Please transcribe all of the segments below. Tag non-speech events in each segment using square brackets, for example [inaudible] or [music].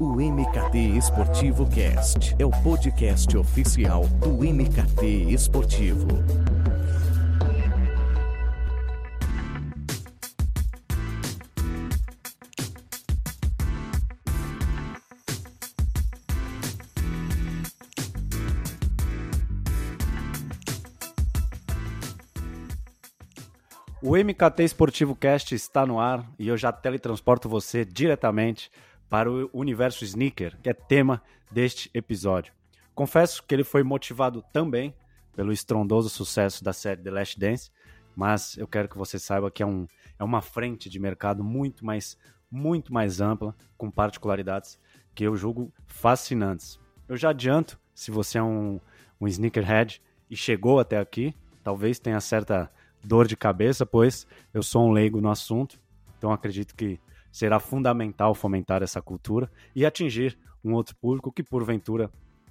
O MKT Esportivo Cast é o podcast oficial do MKT Esportivo. O MKT Esportivo Cast está no ar e eu já teletransporto você diretamente para o universo sneaker, que é tema deste episódio. Confesso que ele foi motivado também pelo estrondoso sucesso da série The Last Dance, mas eu quero que você saiba que é, um, é uma frente de mercado muito mais, muito mais ampla, com particularidades que eu julgo fascinantes. Eu já adianto, se você é um, um sneakerhead e chegou até aqui, talvez tenha certa dor de cabeça, pois eu sou um leigo no assunto, então acredito que será fundamental fomentar essa cultura e atingir um outro público que, porventura,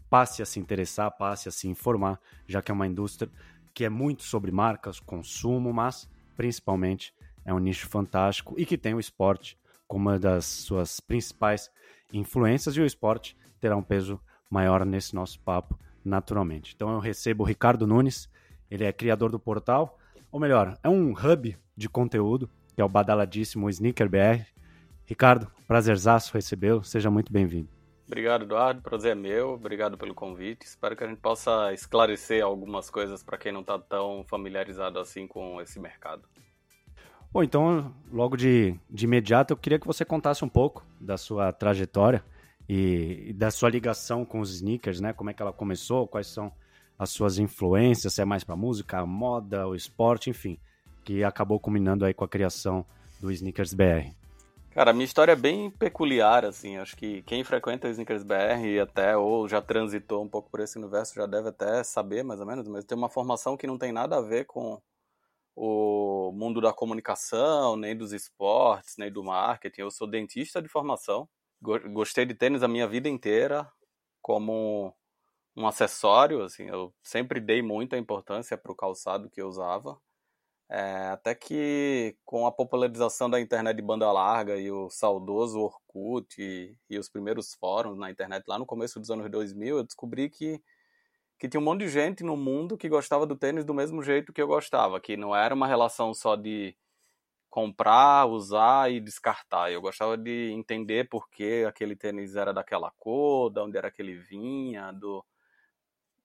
passe a se interessar, passe a se informar, já que é uma indústria que é muito sobre marcas, consumo, mas principalmente é um nicho fantástico e que tem o esporte como uma das suas principais influências e o esporte terá um peso maior nesse nosso papo, naturalmente. Então eu recebo o Ricardo Nunes, ele é criador do portal ou melhor, é um hub de conteúdo, que é o badaladíssimo Sneaker BR. Ricardo, prazerzaço recebê-lo, seja muito bem-vindo. Obrigado, Eduardo, prazer é meu, obrigado pelo convite. Espero que a gente possa esclarecer algumas coisas para quem não está tão familiarizado assim com esse mercado. Bom, então, logo de, de imediato, eu queria que você contasse um pouco da sua trajetória e, e da sua ligação com os sneakers, né? Como é que ela começou, quais são as suas influências, se é mais para música, moda, o esporte, enfim, que acabou culminando aí com a criação do Sneakers BR. Cara, a minha história é bem peculiar, assim, acho que quem frequenta o Sneakers BR e até ou já transitou um pouco por esse universo já deve até saber, mais ou menos, mas tem uma formação que não tem nada a ver com o mundo da comunicação, nem dos esportes, nem do marketing. Eu sou dentista de formação, gostei de tênis a minha vida inteira, como um acessório, assim, eu sempre dei muita importância para o calçado que eu usava, é, até que com a popularização da internet de banda larga e o saudoso Orkut e, e, os primeiros fóruns na internet lá no começo dos anos 2000, eu descobri que, que tinha um monte de gente no mundo que gostava do tênis do mesmo jeito que eu gostava, que não era uma relação só de comprar, usar e descartar. Eu gostava de entender por que aquele tênis era daquela cor, de onde era que ele vinha, do,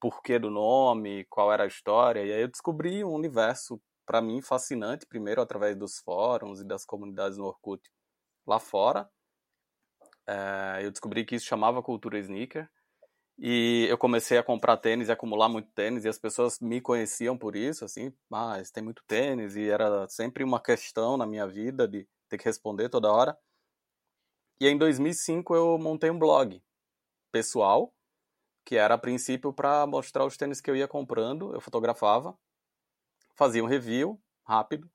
porquê do nome, qual era a história. E aí eu descobri um universo, para mim, fascinante, primeiro através dos fóruns e das comunidades no Orkut lá fora. É, eu descobri que isso chamava cultura sneaker. E eu comecei a comprar tênis e acumular muito tênis, e as pessoas me conheciam por isso, assim, mas tem muito tênis, e era sempre uma questão na minha vida de ter que responder toda hora. E em 2005 eu montei um blog pessoal, que era a princípio para mostrar os tênis que eu ia comprando, eu fotografava, fazia um review rápido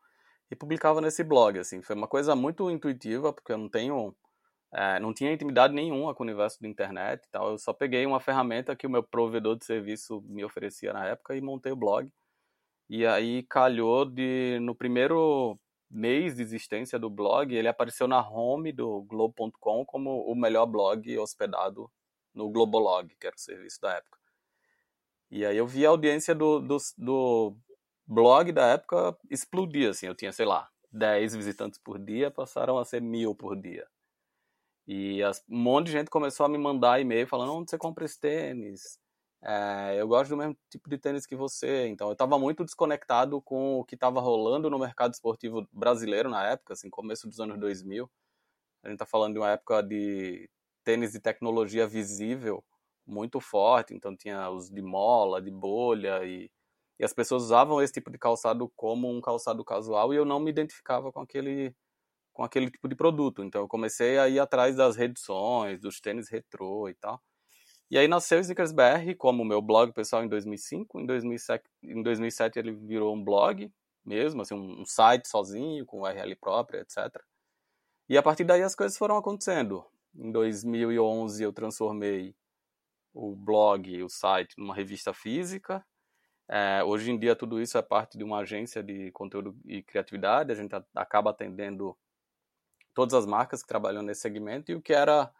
e publicava nesse blog, assim, foi uma coisa muito intuitiva, porque eu não tenho, é, não tinha intimidade nenhuma com o universo da internet e tal, eu só peguei uma ferramenta que o meu provedor de serviço me oferecia na época e montei o blog, e aí calhou de, no primeiro mês de existência do blog, ele apareceu na home do Globo.com como o melhor blog hospedado no Globolog, que era o serviço da época. E aí eu vi a audiência do, do, do blog da época explodir, assim, eu tinha, sei lá, 10 visitantes por dia, passaram a ser mil por dia. E as, um monte de gente começou a me mandar e-mail falando onde você compra esse tênis. É, eu gosto do mesmo tipo de tênis que você. Então eu estava muito desconectado com o que estava rolando no mercado esportivo brasileiro na época, assim, começo dos anos 2000. A gente está falando de uma época de tênis de tecnologia visível muito forte, então tinha os de mola, de bolha e, e as pessoas usavam esse tipo de calçado como um calçado casual e eu não me identificava com aquele com aquele tipo de produto. Então eu comecei a ir atrás das reedições, dos tênis retrô e tal. E aí nasceu o Sneakers BR como meu blog pessoal em 2005. Em 2007, em 2007 ele virou um blog mesmo, assim, um, um site sozinho, com URL própria, etc. E a partir daí as coisas foram acontecendo. Em 2011 eu transformei o blog, o site, numa revista física. É, hoje em dia tudo isso é parte de uma agência de conteúdo e criatividade. A gente acaba atendendo todas as marcas que trabalham nesse segmento e o que era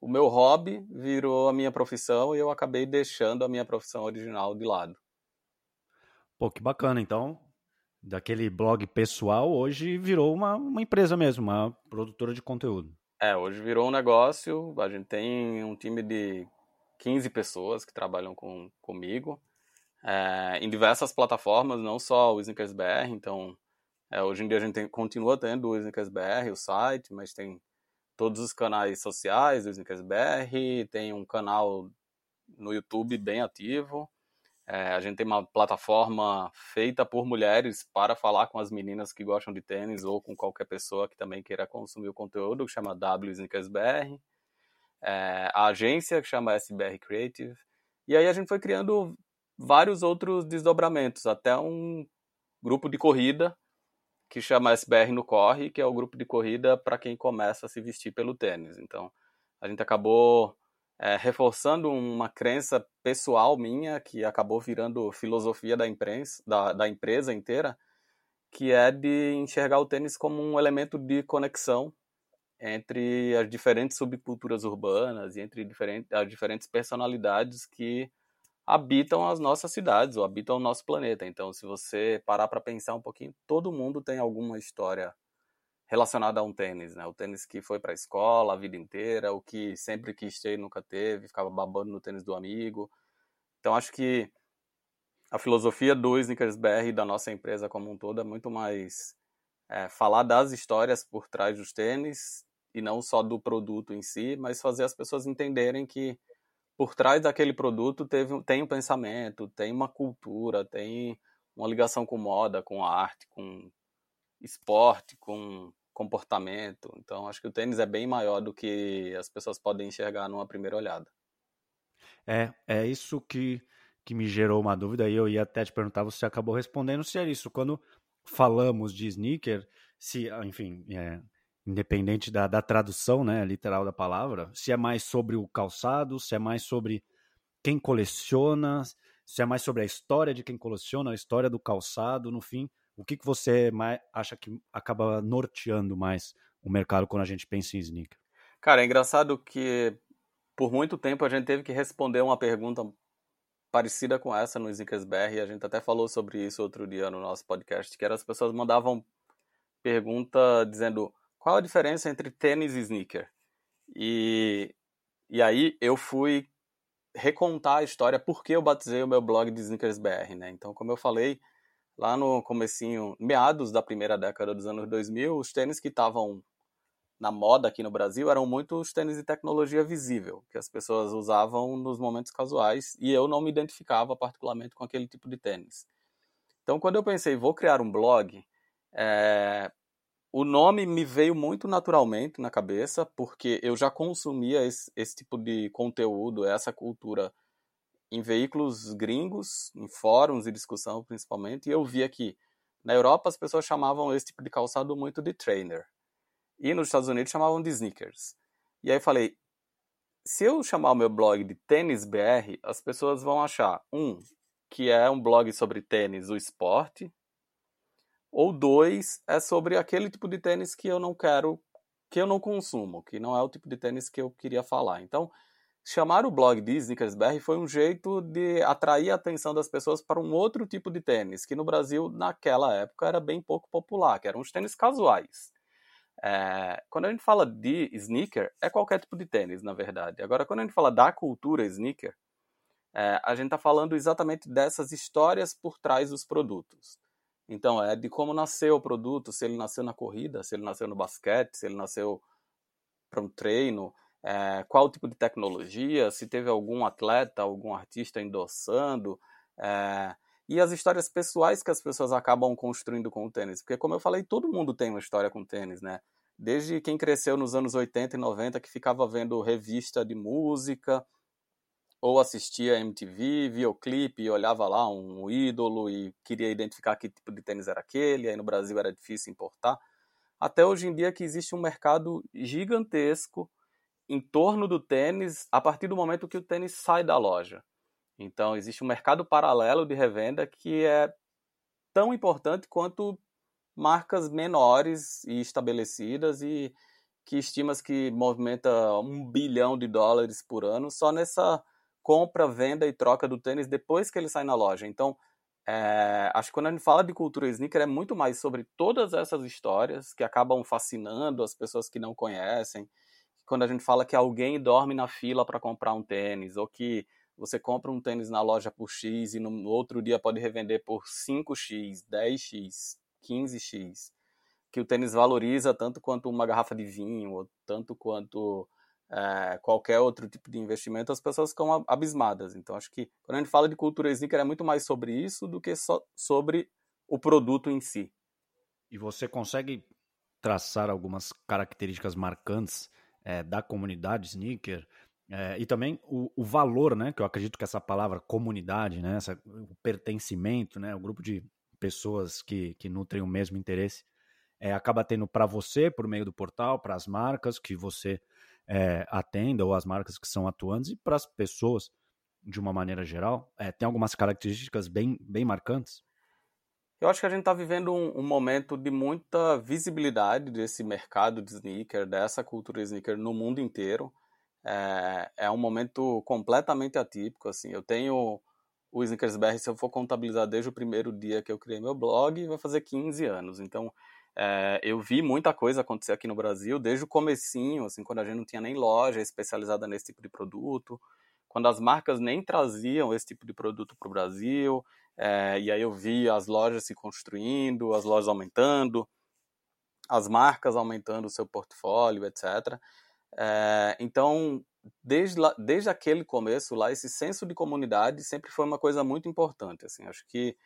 o meu hobby virou a minha profissão e eu acabei deixando a minha profissão original de lado. Pô, que bacana. Então, daquele blog pessoal, hoje virou uma, uma empresa mesmo, uma produtora de conteúdo. É, hoje virou um negócio. A gente tem um time de 15 pessoas que trabalham com, comigo é, em diversas plataformas, não só o Snickers BR. Então, é, hoje em dia a gente tem, continua tendo o Snickers BR, o site, mas tem todos os canais sociais do Snickers BR, tem um canal no YouTube bem ativo. É, a gente tem uma plataforma feita por mulheres para falar com as meninas que gostam de tênis ou com qualquer pessoa que também queira consumir o conteúdo, que chama W. É, a agência que chama SBR Creative. E aí a gente foi criando vários outros desdobramentos, até um grupo de corrida que chama SBR no Corre, que é o grupo de corrida para quem começa a se vestir pelo tênis. Então, a gente acabou é, reforçando uma crença pessoal minha, que acabou virando filosofia da, imprensa, da, da empresa inteira, que é de enxergar o tênis como um elemento de conexão entre as diferentes subculturas urbanas e entre diferentes, as diferentes personalidades que habitam as nossas cidades ou habitam o nosso planeta. Então, se você parar para pensar um pouquinho, todo mundo tem alguma história relacionada a um tênis, né? O tênis que foi para a escola a vida inteira, o que sempre quis ter e nunca teve, ficava babando no tênis do amigo. Então acho que a filosofia do Snickers BR e da nossa empresa como um todo é muito mais é, falar das histórias por trás dos tênis e não só do produto em si, mas fazer as pessoas entenderem que por trás daquele produto teve, tem um pensamento, tem uma cultura, tem uma ligação com moda, com arte, com esporte, com comportamento. Então, acho que o tênis é bem maior do que as pessoas podem enxergar numa primeira olhada. É, é isso que, que me gerou uma dúvida e eu ia até te perguntar, você acabou respondendo se é isso. Quando falamos de sneaker, se, enfim, é, independente da, da tradução, né, literal da palavra, se é mais sobre o calçado, se é mais sobre quem coleciona, se é mais sobre a história de quem coleciona, a história do calçado, no fim, o que, que você mais acha que acaba norteando mais o mercado quando a gente pensa em sneaker? Cara, é engraçado que por muito tempo a gente teve que responder uma pergunta parecida com essa no Sneakers BR, e a gente até falou sobre isso outro dia no nosso podcast, que era as pessoas mandavam pergunta dizendo qual a diferença entre tênis e sneaker? E, e aí eu fui recontar a história porque eu batizei o meu blog de Sneakers BR, né? Então, como eu falei, lá no comecinho, meados da primeira década dos anos 2000, os tênis que estavam na moda aqui no Brasil eram muito os tênis de tecnologia visível, que as pessoas usavam nos momentos casuais, e eu não me identificava particularmente com aquele tipo de tênis. Então, quando eu pensei, vou criar um blog, é... o nome me veio muito naturalmente na cabeça, porque eu já consumia esse, esse tipo de conteúdo, essa cultura em veículos gringos, em fóruns de discussão principalmente, e eu via que na Europa as pessoas chamavam esse tipo de calçado muito de trainer. E nos Estados Unidos chamavam de sneakers. E aí eu falei, se eu chamar o meu blog de Tênis BR, as pessoas vão achar, um, que é um blog sobre tênis, o esporte, ou dois, é sobre aquele tipo de tênis que eu não quero, que eu não consumo, que não é o tipo de tênis que eu queria falar. Então, chamar o blog de Snickersberg foi um jeito de atrair a atenção das pessoas para um outro tipo de tênis, que no Brasil, naquela época, era bem pouco popular, que eram os tênis casuais. É, quando a gente fala de sneaker, é qualquer tipo de tênis, na verdade. Agora, quando a gente fala da cultura sneaker, é, a gente está falando exatamente dessas histórias por trás dos produtos. Então, é de como nasceu o produto, se ele nasceu na corrida, se ele nasceu no basquete, se ele nasceu para um treino, é, qual tipo de tecnologia, se teve algum atleta, algum artista endossando, é, e as histórias pessoais que as pessoas acabam construindo com o tênis. Porque, como eu falei, todo mundo tem uma história com tênis, né? Desde quem cresceu nos anos 80 e 90, que ficava vendo revista de música, ou assistia MTV, via o clipe e olhava lá um ídolo e queria identificar que tipo de tênis era aquele, aí no Brasil era difícil importar. Até hoje em dia que existe um mercado gigantesco em torno do tênis a partir do momento que o tênis sai da loja. Então, existe um mercado paralelo de revenda que é tão importante quanto marcas menores e estabelecidas e, que estima que movimenta um bilhão de dólares por ano só nessa compra, venda e troca do tênis depois que ele sai na loja. Então, é, acho que quando a gente fala de cultura sneaker é muito mais sobre todas essas histórias que acabam fascinando as pessoas que não conhecem. Quando a gente fala que alguém dorme na fila para comprar um tênis, ou que você compra um tênis na loja por X e no outro dia pode revender por 5X, 10X, 15X, que o tênis valoriza tanto quanto uma garrafa de vinho, ou tanto quanto é, qualquer outro tipo de investimento, as pessoas ficam abismadas. Então, acho que quando a gente fala de cultura sneaker, é muito mais sobre isso do que só sobre o produto em si. E você consegue traçar algumas características marcantes é, da comunidade sneaker é, e também o, o, valor, né? Que eu acredito que essa palavra comunidade, né? Essa, o pertencimento, né? O grupo de pessoas que, que nutrem o mesmo interesse é, acaba tendo para você por meio do portal, para as marcas que você é, atenda ou as marcas que são atuantes e para as pessoas de uma maneira geral? É, tem algumas características bem, bem marcantes? Eu acho que a gente está vivendo um, um, momento de muita visibilidade desse mercado de sneaker, dessa cultura sneaker no mundo inteiro. É, é um momento completamente atípico. Assim, eu tenho o Sneakers BR, se eu for contabilizar desde o primeiro dia que eu criei meu blog, vai fazer 15 anos. Então, é, eu vi muita coisa acontecer aqui no Brasil, desde o comecinho, assim, quando a gente não tinha nem loja especializada nesse tipo de produto, quando as marcas nem traziam esse tipo de produto para o Brasil, é, e aí eu vi as lojas se construindo, as lojas aumentando, as marcas aumentando o seu portfólio, etc. É, então, desde, lá, desde aquele começo lá, esse senso de comunidade sempre foi uma coisa muito importante. Assim, acho que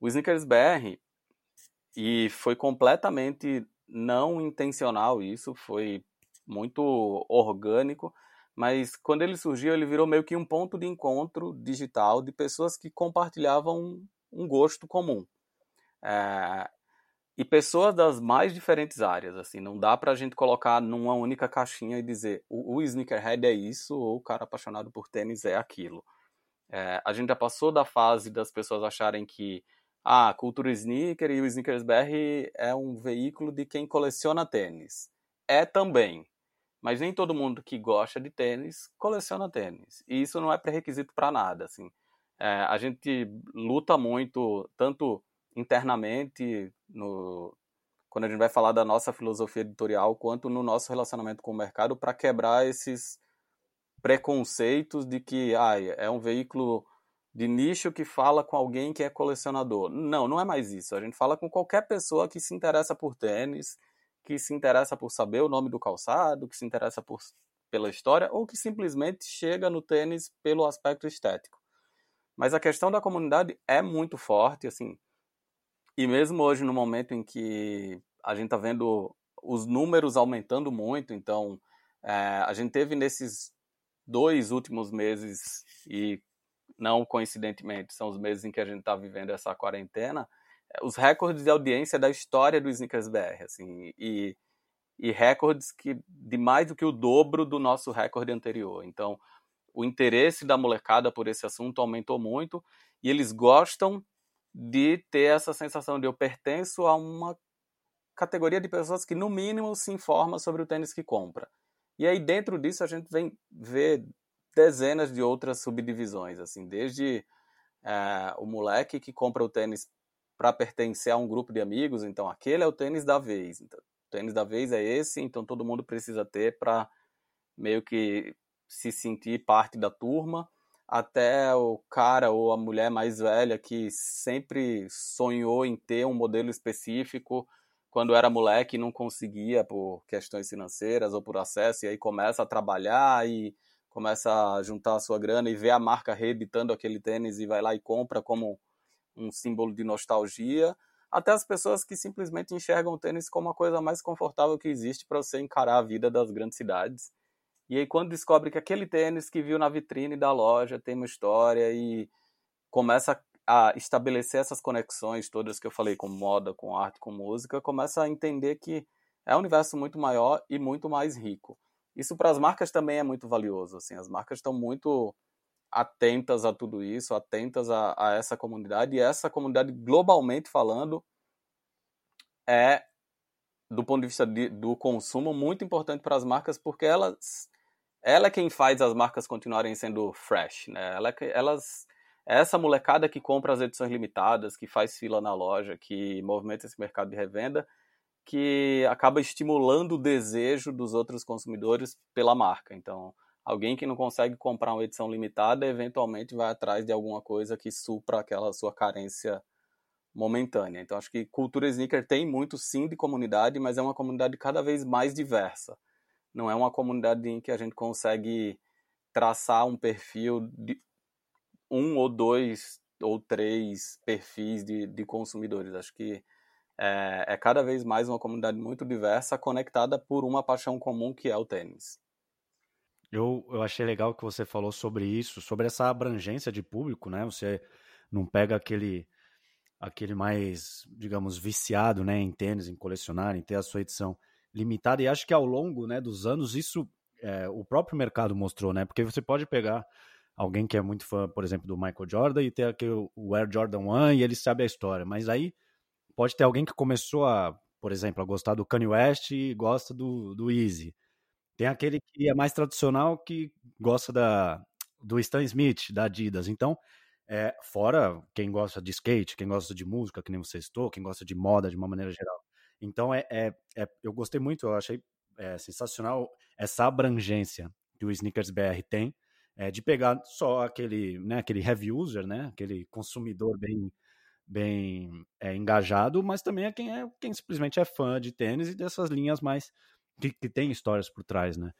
o Snickers BR e foi completamente não intencional isso, foi muito orgânico, mas quando ele surgiu, ele virou meio que um ponto de encontro digital de pessoas que compartilhavam um gosto comum. É, e pessoas das mais diferentes áreas, assim, não dá pra gente colocar numa única caixinha e dizer o, o sneakerhead é isso ou o cara apaixonado por tênis é aquilo. É, a gente já passou da fase das pessoas acharem que ah, Cultura Sneaker e o Sneakers BR é um veículo de quem coleciona tênis. É também. Mas nem todo mundo que gosta de tênis coleciona tênis. E isso não é pré-requisito para nada. Assim. É, a gente luta muito, tanto internamente, no, quando a gente vai falar da nossa filosofia editorial, quanto no nosso relacionamento com o mercado, para quebrar esses preconceitos de que ah, é um veículo de nicho que fala com alguém que é colecionador. Não, não é mais isso. A gente fala com qualquer pessoa que se interessa por tênis, que se interessa por saber o nome do calçado, que se interessa por, pela história, ou que simplesmente chega no tênis pelo aspecto estético. Mas a questão da comunidade é muito forte, assim. E mesmo hoje, no momento em que a gente está vendo os números aumentando muito, então é, a gente teve nesses dois últimos meses e não coincidentemente, são os meses em que a gente está vivendo essa quarentena, é, os recordes de audiência da história do Snickers BR, assim, e, e recordes que de mais do que o dobro do nosso recorde anterior. Então, o interesse da molecada por esse assunto aumentou muito e eles gostam de ter essa sensação de eu pertenço a uma categoria de pessoas que no mínimo se informa sobre o tênis que compra. E aí dentro disso a gente vem ver dezenas de outras subdivisões, assim, desde é, o moleque que compra o tênis para pertencer a um grupo de amigos, então aquele é o tênis da vez. Então, o tênis da vez é esse, então todo mundo precisa ter para meio que se sentir parte da turma, até o cara ou a mulher mais velha que sempre sonhou em ter um modelo específico quando era moleque não conseguia por questões financeiras ou por acesso, e aí começa a trabalhar e começa a juntar a sua grana e vê a marca reeditando aquele tênis e vai lá e compra como um símbolo de nostalgia, até as pessoas que simplesmente enxergam o tênis como a coisa mais confortável que existe para você encarar a vida das grandes cidades. E aí quando descobre que aquele tênis que viu na vitrine da loja tem uma história e começa a estabelecer essas conexões todas que eu falei com moda, com arte, com música, começa a entender que é um universo muito maior e muito mais rico. Isso para as marcas também é muito valioso. Assim, as marcas estão muito atentas a tudo isso, atentas a, a essa comunidade, e essa comunidade, globalmente falando, é do ponto de vista de, do consumo, muito importante para as marcas, porque elas, ela é quem faz as marcas continuarem sendo fresh, né? Ela, é elas, é essa molecada que compra as edições limitadas, que faz fila na loja, que movimenta esse mercado de revenda, que acaba estimulando o desejo dos outros consumidores pela marca. Então, alguém que não consegue comprar uma edição limitada, eventualmente vai atrás de alguma coisa que supra aquela sua carência momentânea. Então acho que cultura sneaker tem muito sim de comunidade, mas é uma comunidade cada vez mais diversa. Não é uma comunidade em que a gente consegue traçar um perfil de um ou dois ou três perfis de, de consumidores. Acho que é, é cada vez mais uma comunidade muito diversa, conectada por uma paixão comum que é o tênis. Eu, eu achei legal que você falou sobre isso, sobre essa abrangência de público, né? Você não pega aquele aquele mais, digamos, viciado, né, em tênis, em colecionar, em ter a sua edição limitada. E acho que ao longo, né, dos anos isso é, o próprio mercado mostrou, né? Porque você pode pegar alguém que é muito fã, por exemplo, do Michael Jordan e ter aquele o Air Jordan 1 e ele sabe a história, mas aí pode ter alguém que começou a, por exemplo, a gostar do Kanye West e gosta do, do Easy. Tem aquele que é mais tradicional que gosta da, do Stan Smith, da Adidas. Então, é, fora quem gosta de skate, quem gosta de música, que nem você estou, quem gosta de moda de uma maneira geral. Então, é, é, é eu gostei muito, eu achei é, sensacional essa abrangência que o Sneakers BR tem, é, de pegar só aquele, né, aquele heavy user, né, aquele consumidor bem, bem é, engajado, mas também é quem, é quem simplesmente é fã de tênis e dessas linhas mais que, que tem histórias por trás, né?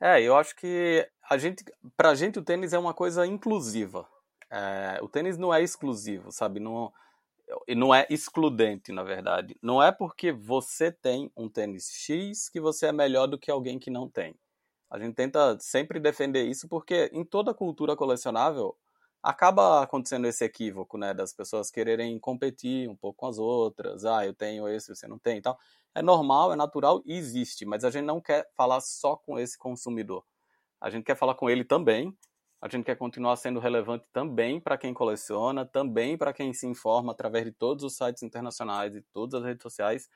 É, eu acho que a gente, pra gente o tênis é uma coisa inclusiva. É, o tênis não é exclusivo, sabe? Não, não é excludente, na verdade. Não é porque você tem um tênis X que você é melhor do que alguém que não tem. A gente tenta sempre defender isso porque em toda cultura colecionável acaba acontecendo esse equívoco, né, das pessoas quererem competir um pouco com as outras. Ah, eu tenho esse, você não tem e tal. É normal, é natural e existe, mas a gente não quer falar só com esse consumidor. A gente quer falar com ele também a gente quer continuar sendo relevante também para quem coleciona, também para quem se informa através de todos os sites internacionais e todas as redes sociais.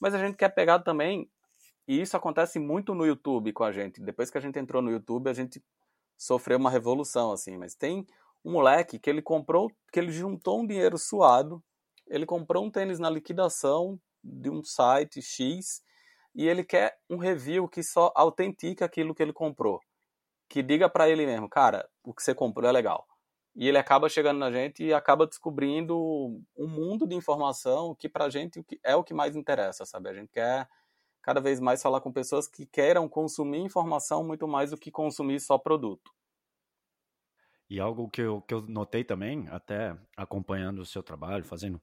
Mas a gente quer pegar também, e isso acontece muito no YouTube com a gente. Depois que a gente entrou no YouTube, a gente sofreu uma revolução assim, mas tem um moleque que ele comprou, que ele juntou um dinheiro suado, ele comprou um tênis na liquidação de um site X e ele quer um review que só autentica aquilo que ele comprou que diga para ele mesmo, cara, o que você comprou é legal. E ele acaba chegando na gente e acaba descobrindo um mundo de informação que pra gente é o que mais interessa, sabe? A gente quer cada vez mais falar com pessoas que queiram consumir informação muito mais do que consumir só produto. E algo que eu, que eu notei também, até acompanhando o seu trabalho, fazendo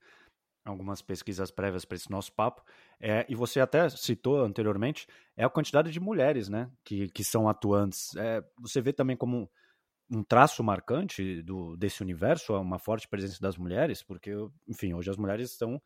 algumas pesquisas prévias para esse nosso papo, é, e você até citou anteriormente, é a quantidade de mulheres né, que, que são atuantes. É, você vê também como um traço marcante do, desse universo, uma forte presença das mulheres, porque, enfim, hoje as mulheres são,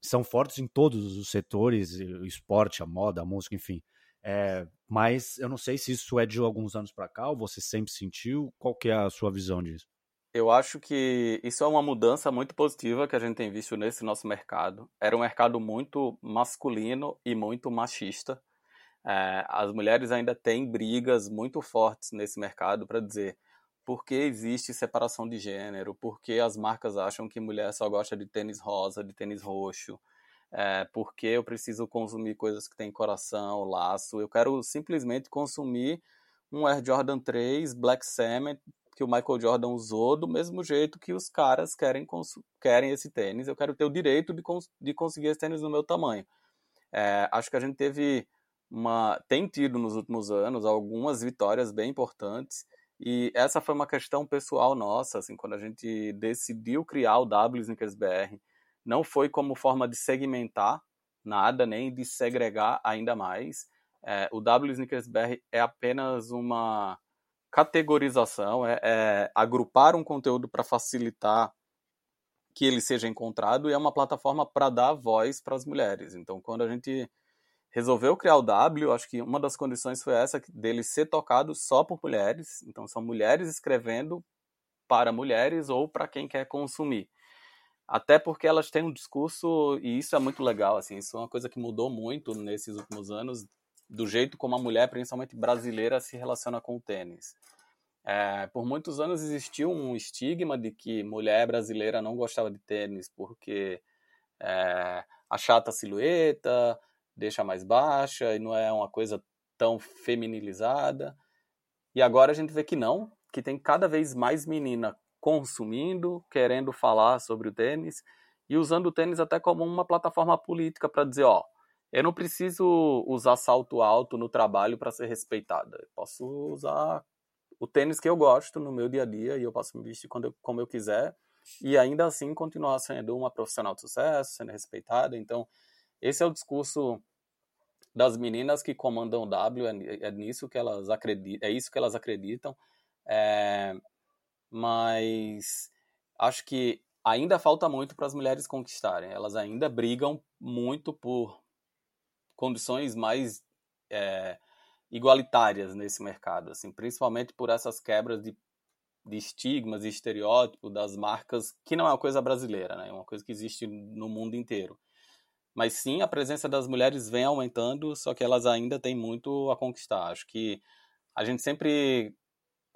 são fortes em todos os setores, o esporte, a moda, a música, enfim. É, mas eu não sei se isso é de alguns anos para cá, ou você sempre sentiu, qual que é a sua visão disso? Eu acho que isso é uma mudança muito positiva que a gente tem visto nesse nosso mercado. Era um mercado muito masculino e muito machista. É, as mulheres ainda têm brigas muito fortes nesse mercado para dizer por que existe separação de gênero, por que as marcas acham que mulher só gosta de tênis rosa, de tênis roxo, é, por que eu preciso consumir coisas que têm coração, laço. Eu quero simplesmente consumir um Air Jordan 3 Black Cement que o Michael Jordan usou, do mesmo jeito que os caras querem, querem esse tênis. Eu quero ter o direito de, cons de conseguir esse tênis no meu tamanho. É, acho que a gente teve uma. tem tido nos últimos anos algumas vitórias bem importantes. E essa foi uma questão pessoal nossa, assim, quando a gente decidiu criar o W Sneakers BR. Não foi como forma de segmentar nada, nem de segregar ainda mais. É, o W Sneakers BR é apenas uma categorização, é, é agrupar um conteúdo para facilitar que ele seja encontrado e é uma plataforma para dar voz para as mulheres. Então, quando a gente resolveu criar o W, acho que uma das condições foi essa dele ser tocado só por mulheres. Então, são mulheres escrevendo para mulheres ou para quem quer consumir. Até porque elas têm um discurso, e isso é muito legal, assim, isso é uma coisa que mudou muito nesses últimos anos, do jeito como a mulher, principalmente brasileira, se relaciona com o tênis. É, por muitos anos existiu um estigma de que mulher brasileira não gostava de tênis porque é, achata a silhueta, deixa mais baixa e não é uma coisa tão feminilizada. E agora a gente vê que não, que tem cada vez mais menina consumindo, querendo falar sobre o tênis e usando o tênis até como uma plataforma política para dizer, ó, eu não preciso usar salto alto no trabalho para ser respeitada. Posso usar o tênis que eu gosto no meu dia a dia e eu posso me vestir quando eu, como eu quiser e ainda assim continuar sendo uma profissional de sucesso, sendo respeitada. Então, esse é o discurso das meninas que comandam o W, é, é nisso que elas acreditam, é isso que elas acreditam. É, mas acho que ainda falta muito para as mulheres conquistarem. Elas ainda brigam muito por condições mais é, igualitárias nesse mercado, assim, principalmente por essas quebras de, de estigmas e estereótipos das marcas, que não é uma coisa brasileira, né? é uma coisa que existe no mundo inteiro. Mas sim, a presença das mulheres vem aumentando, só que elas ainda têm muito a conquistar. Acho que a gente sempre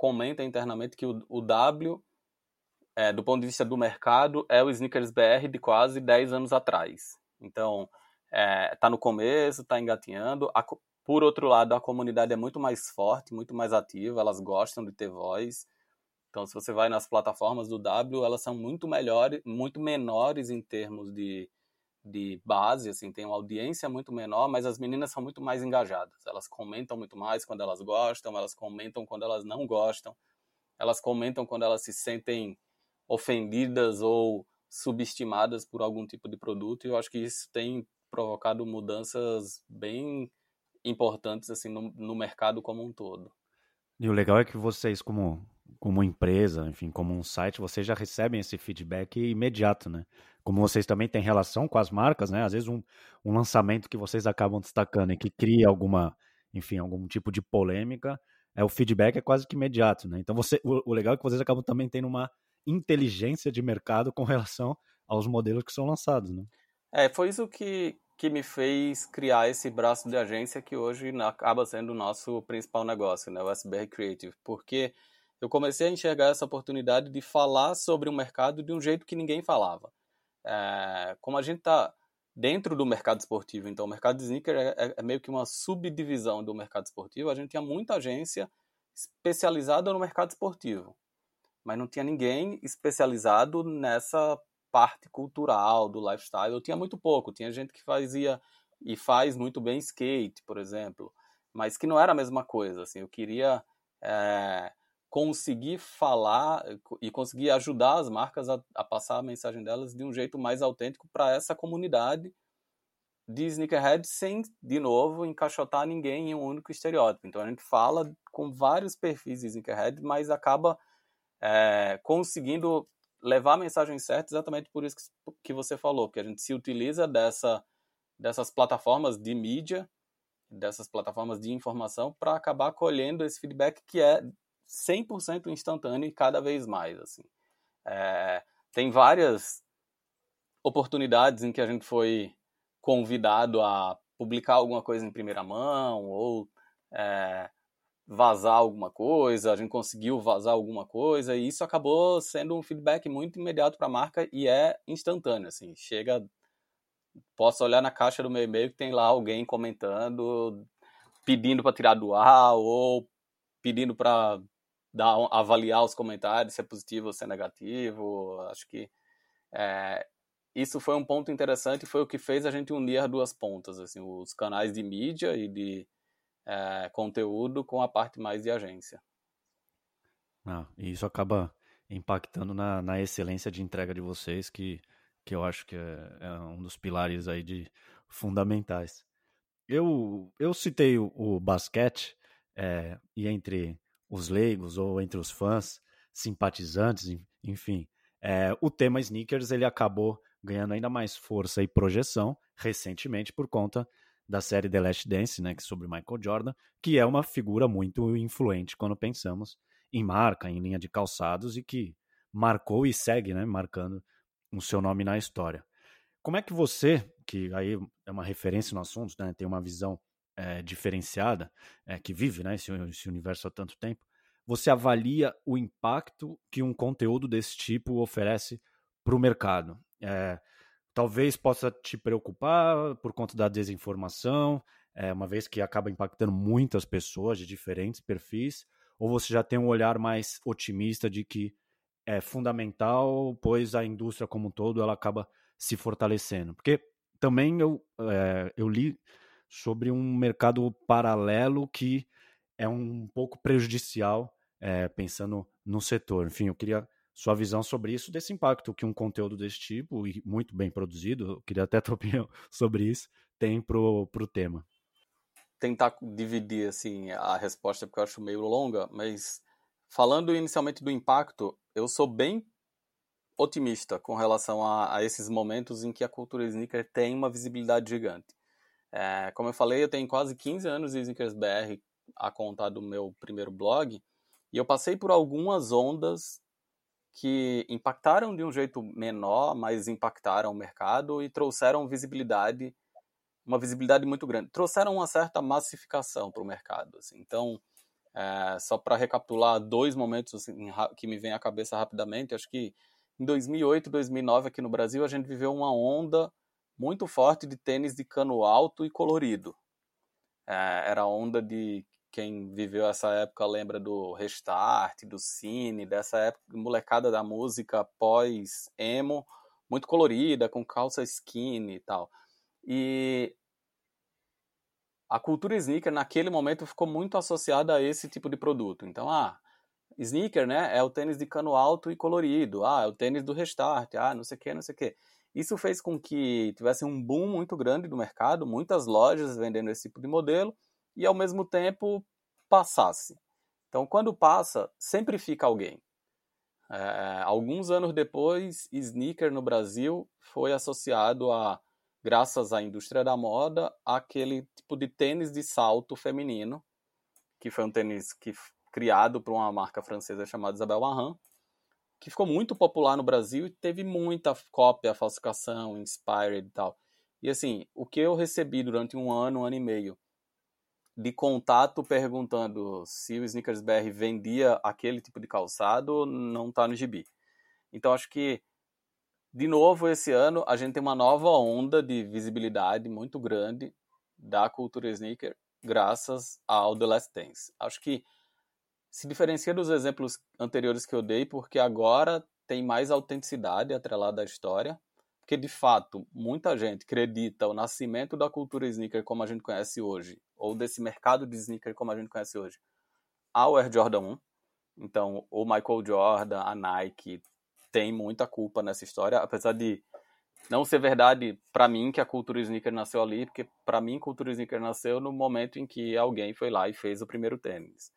comenta internamente que o, o W, é, do ponto de vista do mercado, é o Sneakers BR de quase 10 anos atrás. Então, é, tá no começo, tá engatinhando. A, por outro lado, a comunidade é muito mais forte, muito mais ativa, elas gostam de ter voz. Então, se você vai nas plataformas do W, elas são muito melhores, muito menores em termos de, de base, assim, tem uma audiência muito menor, mas as meninas são muito mais engajadas. Elas comentam muito mais quando elas gostam, elas comentam quando elas não gostam, elas comentam quando elas se sentem ofendidas ou subestimadas por algum tipo de produto, e eu acho que isso tem provocado mudanças bem importantes assim no, no mercado como um todo. E o legal é que vocês, como, como empresa, enfim, como um site, vocês já recebem esse feedback imediato, né? Como vocês também têm relação com as marcas, né? Às vezes um, um lançamento que vocês acabam destacando e que cria alguma, enfim, algum tipo de polêmica, é o feedback é quase que imediato, né? Então você, o, o legal é que vocês acabam também tendo uma inteligência de mercado com relação aos modelos que são lançados, né? É, foi isso que, que me fez criar esse braço de agência que hoje acaba sendo o nosso principal negócio, né? O SBR Creative, porque eu comecei a enxergar essa oportunidade de falar sobre o mercado de um jeito que ninguém falava é, como a gente está dentro do mercado esportivo, então o mercado de sneaker é, é, é, meio que uma subdivisão do mercado esportivo, a gente tinha muita agência especializada no mercado esportivo, mas não tinha ninguém especializado nessa parte cultural do lifestyle. Eu tinha muito pouco, tinha gente que fazia e faz muito bem skate, por exemplo, mas que não era a mesma coisa. Assim, eu queria é, conseguir falar e conseguir ajudar as marcas a, a passar a mensagem delas de um jeito mais autêntico para essa comunidade de sneakerhead sem, de novo, encaixotar ninguém em um único estereótipo. Então a gente fala com vários perfis de sneakerhead, mas acaba é, conseguindo levar a mensagem certa exatamente por isso que, que você falou, que a gente se utiliza dessa, dessas plataformas de mídia, dessas plataformas de informação para acabar colhendo esse feedback que é 100% instantâneo e cada vez mais. Assim. É, tem várias oportunidades em que a gente foi convidado a publicar alguma coisa em primeira mão ou é, vazar alguma coisa, a gente conseguiu vazar alguma coisa e isso acabou sendo um feedback muito imediato para a marca e é instantâneo, assim, chega posso olhar na caixa do meu e-mail que tem lá alguém comentando, pedindo para tirar do ar ou pedindo para dar, avaliar os comentários, se é positivo ou se é negativo. Acho que é, isso foi um ponto interessante, foi o que fez a gente unir as duas pontas, assim, os canais de mídia e de é, conteúdo com a parte mais de agência. Ah, e isso acaba impactando na, na excelência de entrega de vocês, que, que eu acho que é, é um dos pilares aí de fundamentais. Eu, eu citei o, o basquete, é, e entre os leigos ou entre os fãs, simpatizantes, enfim. É, o tema sneakers ele acabou ganhando ainda mais força e projeção recentemente por conta da série The Last Dance, né, que é sobre Michael Jordan, que é uma figura muito influente quando pensamos em marca, em linha de calçados e que marcou e segue, né, marcando o seu nome na história. Como é que você, que aí é uma referência no assunto, né, tem uma visão é, diferenciada, é, que vive né, esse, esse universo há tanto tempo, você avalia o impacto que um conteúdo desse tipo oferece para o mercado? É, talvez possa te preocupar por conta da desinformação, é, uma vez que acaba impactando muitas pessoas de diferentes perfis, ou você já tem um olhar mais otimista de que é fundamental, pois a indústria como um todo ela acaba se fortalecendo? Porque também eu, é, eu li sobre um mercado paralelo que é um pouco prejudicial é, pensando no setor. Enfim, eu queria sua visão sobre isso, desse impacto que um conteúdo desse tipo, e muito bem produzido, eu queria até a [laughs] tua opinião sobre isso, tem pro, pro tema. Tentar dividir assim a resposta, porque eu acho meio longa, mas falando inicialmente do impacto, eu sou bem otimista com relação a, a esses momentos em que a cultura sneaker tem uma visibilidade gigante. É, como eu falei, eu tenho quase 15 anos de Sneakers BR a contar do meu primeiro blog, e eu passei por algumas ondas que impactaram de um jeito menor, mas impactaram o mercado e trouxeram visibilidade, uma visibilidade muito grande. Trouxeram uma certa massificação para o mercado. Assim. Então, é, só para recapitular dois momentos assim, que me vem à cabeça rapidamente, acho que em 2008, 2009 aqui no Brasil a gente viveu uma onda muito forte de tênis de cano alto e colorido. É, era onda de quem viveu essa época lembra do Restart, do Cine, dessa época molecada da música pós emo, muito colorida, com calça skinny e tal. E a cultura sneaker naquele momento ficou muito associada a esse tipo de produto. Então, ah, sneaker, né, é o tênis de cano alto e colorido. Ah, é o tênis do Restart. Ah, não sei o que, não sei o que. Isso fez com que tivesse um boom muito grande do mercado, muitas lojas vendendo esse tipo de modelo e ao mesmo tempo passasse. Então, quando passa, sempre fica alguém. É, alguns anos depois, sneaker no Brasil foi associado a, graças à indústria da moda, aquele tipo de tênis de salto feminino, que foi um tênis que criado por uma marca francesa chamada Isabel Marant, que ficou muito popular no Brasil e teve muita cópia, falsificação, inspired e tal. E assim, o que eu recebi durante um ano, um ano e meio de contato perguntando se o Snickers BR vendia aquele tipo de calçado não está no gibi. Então acho que de novo esse ano a gente tem uma nova onda de visibilidade muito grande da cultura sneaker graças ao The Last Dance. Acho que se diferencia dos exemplos anteriores que eu dei porque agora tem mais autenticidade atrelada à história porque, de fato, muita gente acredita o nascimento da cultura sneaker como a gente conhece hoje, ou desse mercado de sneaker como a gente conhece hoje, ao Air Jordan 1. Então, o Michael Jordan, a Nike, tem muita culpa nessa história, apesar de não ser verdade para mim que a cultura sneaker nasceu ali, porque para mim a cultura sneaker nasceu no momento em que alguém foi lá e fez o primeiro tênis.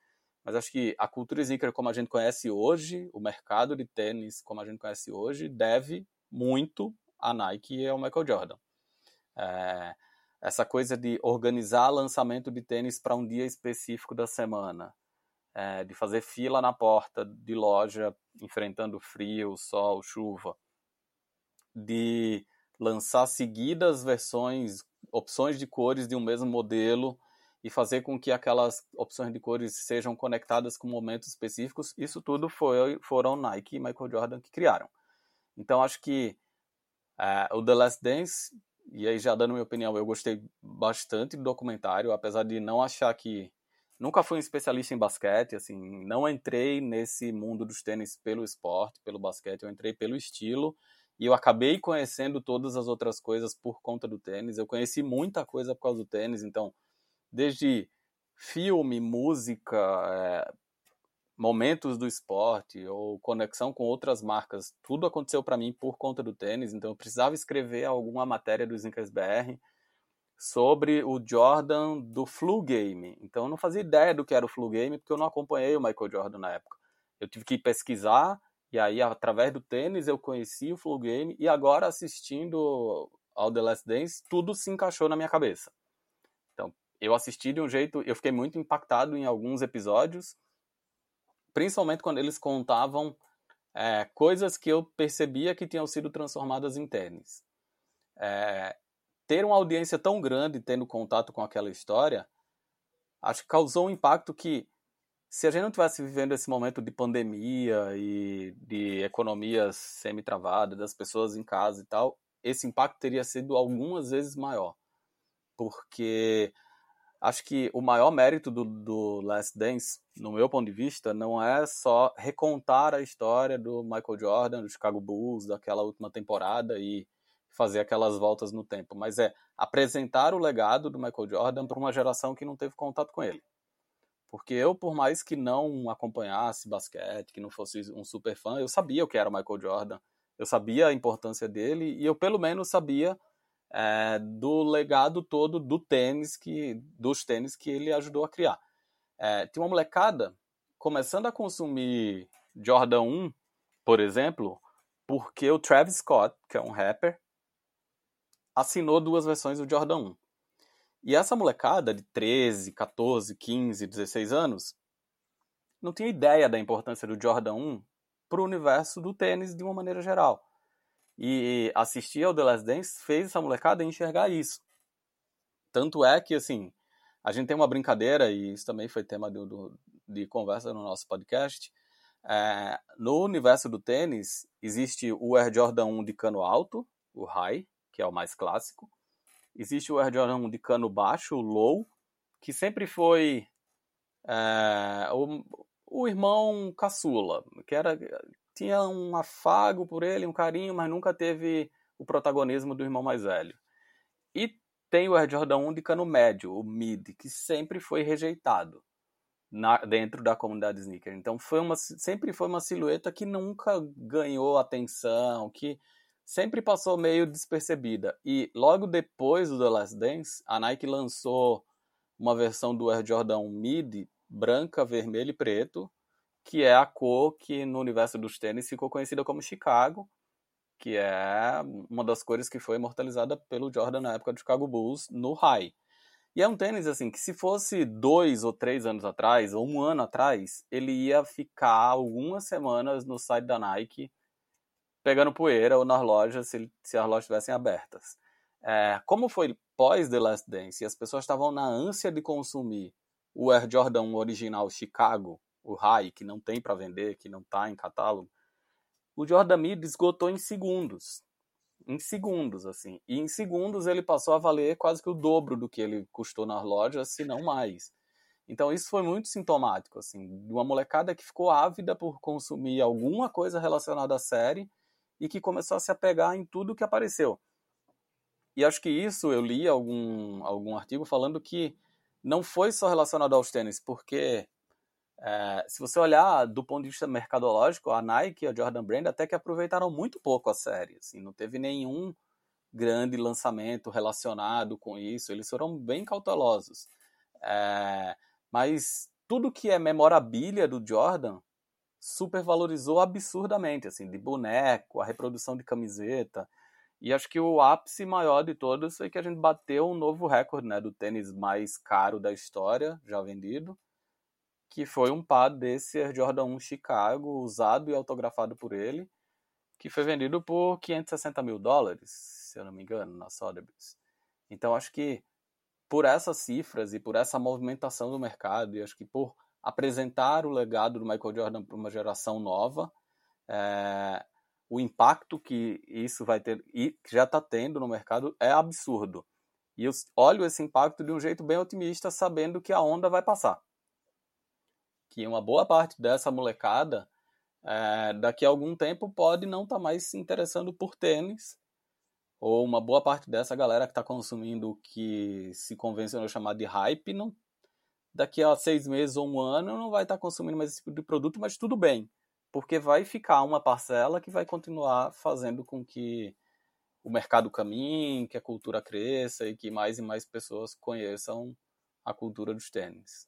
Mas acho que a cultura sneaker como a gente conhece hoje, o mercado de tênis como a gente conhece hoje, deve muito a Nike e o Michael Jordan. É, essa coisa de organizar lançamento de tênis para um dia específico da semana, é, de fazer fila na porta de loja, enfrentando frio, sol, chuva, de lançar seguidas versões, opções de cores de um mesmo modelo e fazer com que aquelas opções de cores sejam conectadas com momentos específicos, isso tudo foi, foram Nike e Michael Jordan que criaram. Então acho que Uh, o The Last Dance, e aí já dando minha opinião, eu gostei bastante do documentário, apesar de não achar que. Nunca fui um especialista em basquete, assim, não entrei nesse mundo dos tênis pelo esporte, pelo basquete, eu entrei pelo estilo e eu acabei conhecendo todas as outras coisas por conta do tênis. Eu conheci muita coisa por causa do tênis, então, desde filme, música, é, momentos do esporte ou conexão com outras marcas, tudo aconteceu para mim por conta do tênis, então eu precisava escrever alguma matéria do Snickers BR sobre o Jordan do Flu Game. Então eu não fazia ideia do que era o Flu Game porque eu não acompanhei o Michael Jordan na época. Eu tive que pesquisar e aí através do tênis eu conheci o Flu Game e agora assistindo ao The Last Dance, tudo se encaixou na minha cabeça. Eu assisti de um jeito, eu fiquei muito impactado em alguns episódios principalmente quando eles contavam é, coisas que eu percebia que tinham sido transformadas em tênis. É, ter uma audiência tão grande tendo contato com aquela história, acho que causou um impacto que, se a gente não tivesse vivendo esse momento de pandemia e de economias semi-travadas, das pessoas em casa e tal, esse impacto teria sido algumas vezes maior. Porque acho que o maior mérito do, do Last Dance, no meu ponto de vista, não é só recontar a história do Michael Jordan, do Chicago Bulls, daquela última temporada e fazer aquelas voltas no tempo, mas é apresentar o legado do Michael Jordan para uma geração que não teve contato com ele. Porque eu, por mais que não acompanhasse basquete, que não fosse um super fã, eu sabia o que era o Michael Jordan, eu sabia a importância dele e eu pelo menos sabia é, do legado todo do tênis que dos tênis que ele ajudou a criar. É, tem uma molecada começando a consumir Jordan 1, por exemplo, porque o Travis Scott, que é um rapper, assinou duas versões do Jordan 1. E essa molecada de 13, 14, 15, 16 anos não tinha ideia da importância do Jordan 1 para o universo do tênis de uma maneira geral. E assistir ao The Last Dance fez essa molecada enxergar isso. Tanto é que, assim, a gente tem uma brincadeira, e isso também foi tema de, de conversa no nosso podcast. É, no universo do tênis, existe o Air Jordan 1 de cano alto, o high, que é o mais clássico. Existe o Air Jordan 1 de cano baixo, o low, que sempre foi é, o, o irmão caçula, que era tinha um afago por ele, um carinho, mas nunca teve o protagonismo do irmão mais velho. E tem o Air Jordan 1 de cano médio, o mid, que sempre foi rejeitado na, dentro da comunidade sneaker. Então foi uma, sempre foi uma silhueta que nunca ganhou atenção, que sempre passou meio despercebida. E logo depois do The Last Dance, a Nike lançou uma versão do Air Jordan 1 Mid, branca, vermelho e preto, que é a cor que no universo dos tênis ficou conhecida como Chicago, que é uma das cores que foi imortalizada pelo Jordan na época do Chicago Bulls no high. E é um tênis assim que se fosse dois ou três anos atrás, ou um ano atrás, ele ia ficar algumas semanas no site da Nike pegando poeira ou nas lojas se, se as lojas estivessem abertas. É, como foi pós The Last Dance e as pessoas estavam na ânsia de consumir o Air Jordan 1 original Chicago, o High, que não tem para vender, que não está em catálogo, o Jordan Mid esgotou em segundos. Em segundos, assim. E em segundos ele passou a valer quase que o dobro do que ele custou nas lojas, se não mais. Então isso foi muito sintomático, assim, de uma molecada que ficou ávida por consumir alguma coisa relacionada à série e que começou a se apegar em tudo que apareceu. E acho que isso eu li algum, algum artigo falando que não foi só relacionado aos tênis, porque é, se você olhar do ponto de vista mercadológico, a Nike e a Jordan Brand até que aproveitaram muito pouco a série. Assim, não teve nenhum grande lançamento relacionado com isso. Eles foram bem cautelosos. É, mas tudo que é memorabilia do Jordan supervalorizou absurdamente, assim, de boneco, a reprodução de camiseta. E acho que o ápice maior de todos foi que a gente bateu um novo recorde, né, do tênis mais caro da história, já vendido, que foi um par desse Air Jordan 1 Chicago, usado e autografado por ele, que foi vendido por 560 mil dólares, se eu não me engano, na Sotheby's. Então acho que por essas cifras e por essa movimentação do mercado, e acho que por apresentar o legado do Michael Jordan para uma geração nova, é, o impacto que isso vai ter e que já está tendo no mercado é absurdo. E eu olho esse impacto de um jeito bem otimista, sabendo que a onda vai passar. Que uma boa parte dessa molecada, é, daqui a algum tempo, pode não estar tá mais se interessando por tênis, ou uma boa parte dessa galera que está consumindo o que se convencionou chamar de hype não daqui a seis meses ou um ano não vai estar consumindo mais esse tipo de produto, mas tudo bem, porque vai ficar uma parcela que vai continuar fazendo com que o mercado caminhe, que a cultura cresça e que mais e mais pessoas conheçam a cultura dos tênis.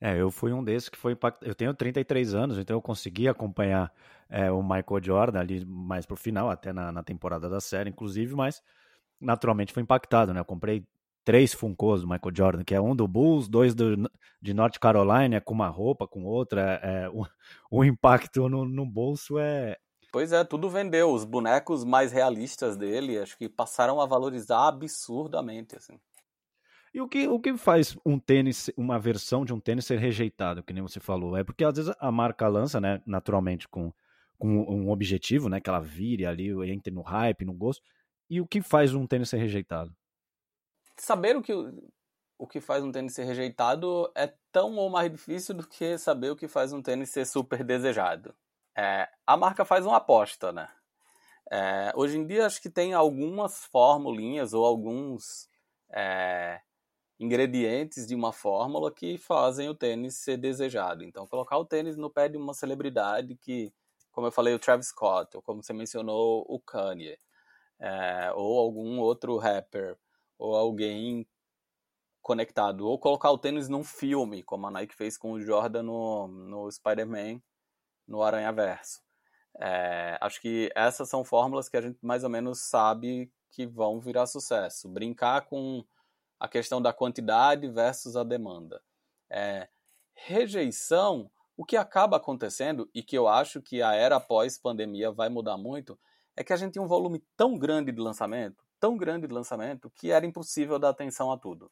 É, eu fui um desses que foi impactado. Eu tenho 33 anos, então eu consegui acompanhar é, o Michael Jordan ali mais pro final, até na, na temporada da série, inclusive, mas naturalmente foi impactado, né? Eu comprei três Funkos do Michael Jordan, que é um do Bulls, dois do, de North Carolina, com uma roupa, com outra. É, o, [laughs] o impacto no, no bolso é, Pois é, tudo vendeu. Os bonecos mais realistas dele, acho que passaram a valorizar absurdamente, assim. E o que, o que faz um tênis, uma versão de um tênis ser rejeitado, que nem você falou? É porque às vezes a marca lança, né, naturalmente com, com um objetivo, né, que ela vire ali, entre no hype, no gosto. E o que faz um tênis ser rejeitado? saber o que, o que faz um tênis ser rejeitado é tão ou mais difícil do que saber o que faz um tênis ser super desejado. É, a marca faz uma aposta, né? É, hoje em dia acho que tem algumas formulinhas ou alguns é, ingredientes de uma fórmula que fazem o tênis ser desejado. Então, colocar o tênis no pé de uma celebridade que, como eu falei, o Travis Scott, ou como você mencionou, o Kanye, é, ou algum outro rapper, ou alguém conectado. Ou colocar o tênis num filme, como a Nike fez com o Jordan no, no Spider-Man, no Aranha Verso. É, acho que essas são fórmulas que a gente mais ou menos sabe que vão virar sucesso. Brincar com a questão da quantidade versus a demanda. É, rejeição, o que acaba acontecendo, e que eu acho que a era pós-pandemia vai mudar muito, é que a gente tem um volume tão grande de lançamento, tão grande de lançamento que era impossível dar atenção a tudo.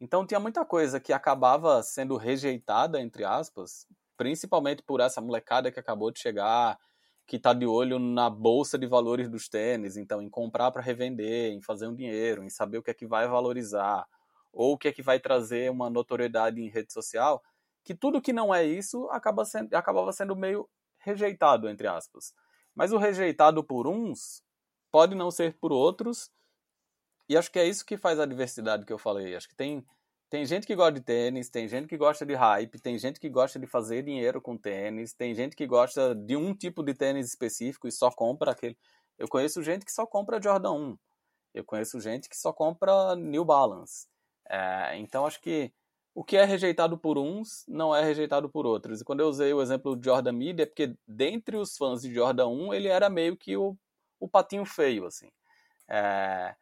Então tinha muita coisa que acabava sendo rejeitada, entre aspas, principalmente por essa molecada que acabou de chegar, que está de olho na bolsa de valores dos tênis, então em comprar para revender, em fazer um dinheiro, em saber o que é que vai valorizar, ou o que é que vai trazer uma notoriedade em rede social, que tudo que não é isso acaba sendo, acabava sendo meio rejeitado, entre aspas. Mas o rejeitado por uns pode não ser por outros. E acho que é isso que faz a diversidade que eu falei. Acho que tem, tem gente que gosta de tênis, tem gente que gosta de hype, tem gente que gosta de fazer dinheiro com tênis, tem gente que gosta de um tipo de tênis específico e só compra aquele. Eu conheço gente que só compra Jordan 1. Eu conheço gente que só compra New Balance. É, então acho que o que é rejeitado por uns não é rejeitado por outros. E quando eu usei o exemplo de Jordan Mid é porque dentre os fãs de Jordan 1 ele era meio que o o patinho feio, assim. É,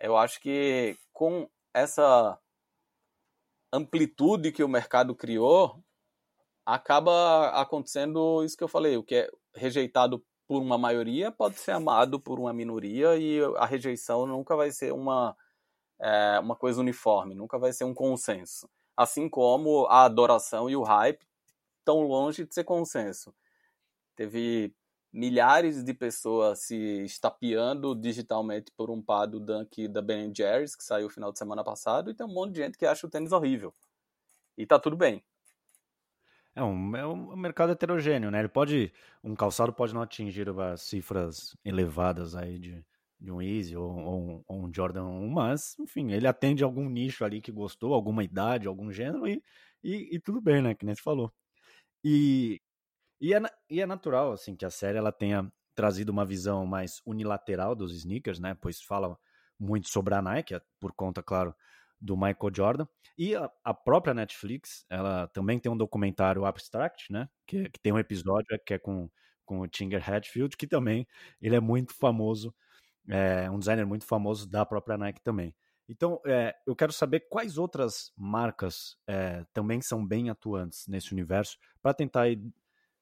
eu acho que com essa amplitude que o mercado criou, acaba acontecendo isso que eu falei, o que é rejeitado por uma maioria pode ser amado por uma minoria e a rejeição nunca vai ser uma, é, uma coisa uniforme, nunca vai ser um consenso. Assim como a adoração e o hype tão longe de ser consenso. Teve milhares de pessoas se estapeando digitalmente por um par do Dunk da Ben Jerry's, que saiu no final de semana passado, e tem um monte de gente que acha o tênis horrível. E tá tudo bem. É um, é um mercado heterogêneo, né? Ele pode. Um calçado pode não atingir as cifras elevadas aí de, de um Easy ou, ou, ou, um Jordan 1, mas, enfim, ele atende algum nicho ali que gostou, alguma idade, algum gênero, e, e, e tudo bem, né? Que nem você falou. E, e é, e é natural, assim, que a série ela tenha trazido uma visão mais unilateral dos sneakers, né? Pois fala muito sobre a Nike, por conta, claro, do Michael Jordan. E a, a própria Netflix, ela também tem um documentário Abstract, né? Que, que tem um episódio é, que é com, com o Tinger Hatfield, que também ele é muito famoso, é um designer muito famoso da própria Nike também. Então, é, eu quero saber quais outras marcas é, também são bem atuantes nesse universo, para tentar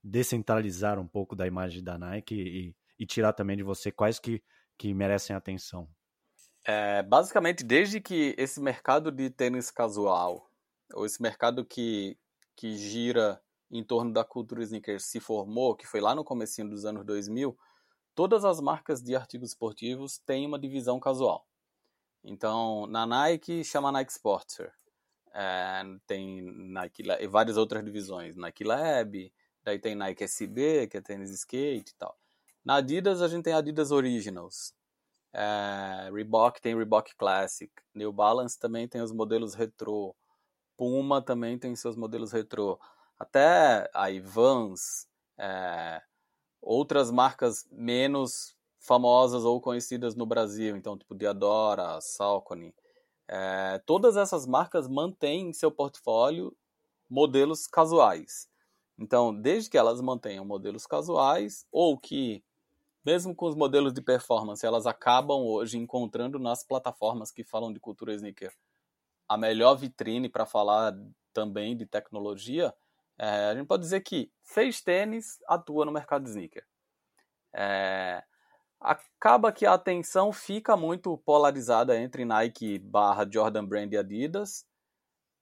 descentralizar um pouco da imagem da Nike e, e tirar também de você quais que, que merecem atenção? É, basicamente, desde que esse mercado de tênis casual, ou esse mercado que, que gira em torno da cultura sneaker se formou, que foi lá no comecinho dos anos 2000, todas as marcas de artigos esportivos têm uma divisão casual. Então, na Nike chama Nike Sportswear. É, tem Nike, várias outras divisões, Nike Lab, Daí tem Nike SB, que é tênis skate e tal. Na Adidas a gente tem Adidas Originals. É, Reebok tem Reebok Classic. New Balance também tem os modelos retrô. Puma também tem seus modelos retrô. Até a Vans, é, outras marcas menos famosas ou conhecidas no Brasil, então tipo Diadora, Saucony. É, todas essas marcas mantêm em seu portfólio modelos casuais. Então, desde que elas mantenham modelos casuais ou que mesmo com os modelos de performance, elas acabam hoje encontrando nas plataformas que falam de cultura sneaker a melhor vitrine para falar também de tecnologia, é, a gente pode dizer que fez tênis atua no mercado de sneaker. É, acaba que a atenção fica muito polarizada entre Nike barra Jordan Brand e Adidas,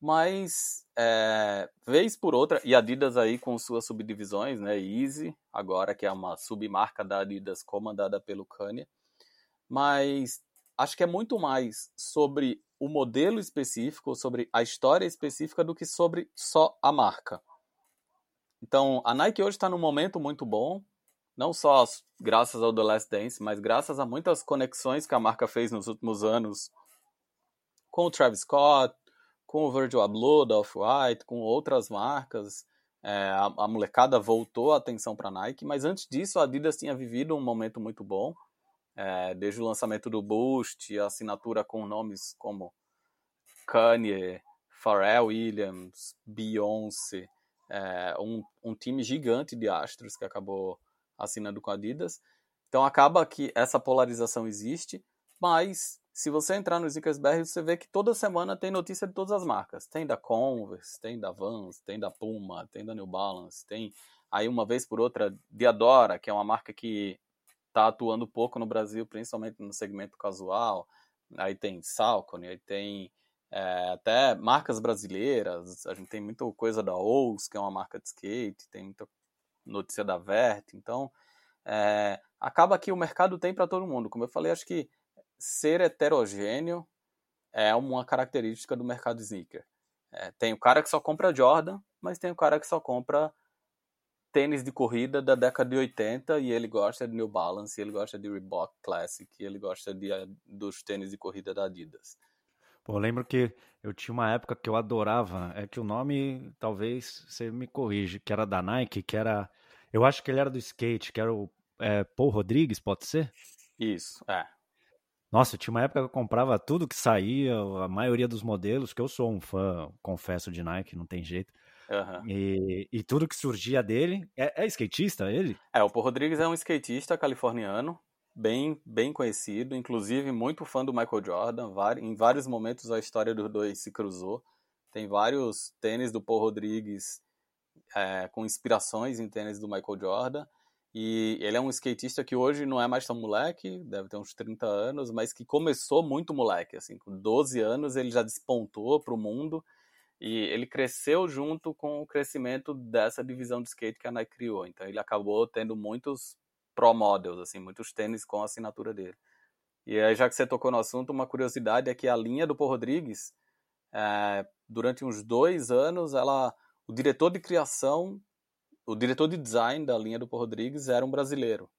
mas é, vez por outra, e Adidas aí com suas subdivisões, né, Easy, agora que é uma submarca da Adidas comandada pelo Kanye, mas acho que é muito mais sobre o modelo específico, sobre a história específica do que sobre só a marca. Então, a Nike hoje está num momento muito bom, não só graças ao The Last Dance, mas graças a muitas conexões que a marca fez nos últimos anos com o Travis Scott, com o Virgil Abloh da Off-White, com outras marcas. É, a, a, molecada voltou a atenção para a Nike, mas antes disso a Adidas tinha vivido um momento muito bom, é, desde o lançamento do Boost, a assinatura com nomes como Kanye, Pharrell Williams, Beyoncé, é, um, um time gigante de astros que acabou assinando com a Adidas. Então acaba que essa polarização existe, mas se você entrar no Snickersberg, você vê que toda semana tem notícia de todas as marcas. Tem da Converse, tem da Vans, tem da Puma, tem da New Balance, tem aí uma vez por outra Diadora, que é uma marca que está atuando pouco no Brasil, principalmente no segmento casual. Aí tem Salcone, aí tem é, até marcas brasileiras. A gente tem muita coisa da Ous, que é uma marca de skate, tem muita notícia da Vert. Então, é, acaba que o mercado tem para todo mundo. Como eu falei, acho que ser heterogêneo é uma característica do mercado sneaker. É, tem o cara que só compra Jordan, mas tem o cara que só compra tênis de corrida da década de 80 e ele gosta de New Balance, ele gosta de Reebok Classic, ele gosta de, dos tênis de corrida da Adidas. Pô, eu lembro que eu tinha uma época que eu adorava, é que o nome, talvez você me corrige, que era da Nike, que era. Eu acho que ele era do skate, que era o é, Paul Rodrigues, pode ser? Isso, é. Nossa, tinha uma época que eu comprava tudo que saía, a maioria dos modelos, que eu sou um fã, confesso, de Nike, não tem jeito. Uhum. E, e, tudo que surgia dele. É, é skatista ele? É, o Paul Rodrigues é um skatista californiano bem, bem conhecido, inclusive muito fã do Michael Jordan. Em vários momentos a história dos dois se cruzou. Tem vários tênis do Paul Rodrigues é, com inspirações em tênis do Michael Jordan. E ele é um skatista que hoje não é mais tão moleque, deve ter uns 30 anos, mas que começou muito moleque. Assim, com 12 anos ele já despontou para o mundo e ele cresceu junto com o crescimento dessa divisão de skate que a Nike criou. Então ele acabou tendo muitos Pro Models, assim, muitos tênis com a assinatura dele. E aí, já que você tocou no assunto, uma curiosidade é que a linha do Paul Rodrigues, é, durante uns dois anos, ela, o diretor de criação, o diretor de design da linha do Paul Rodrigues era um brasileiro,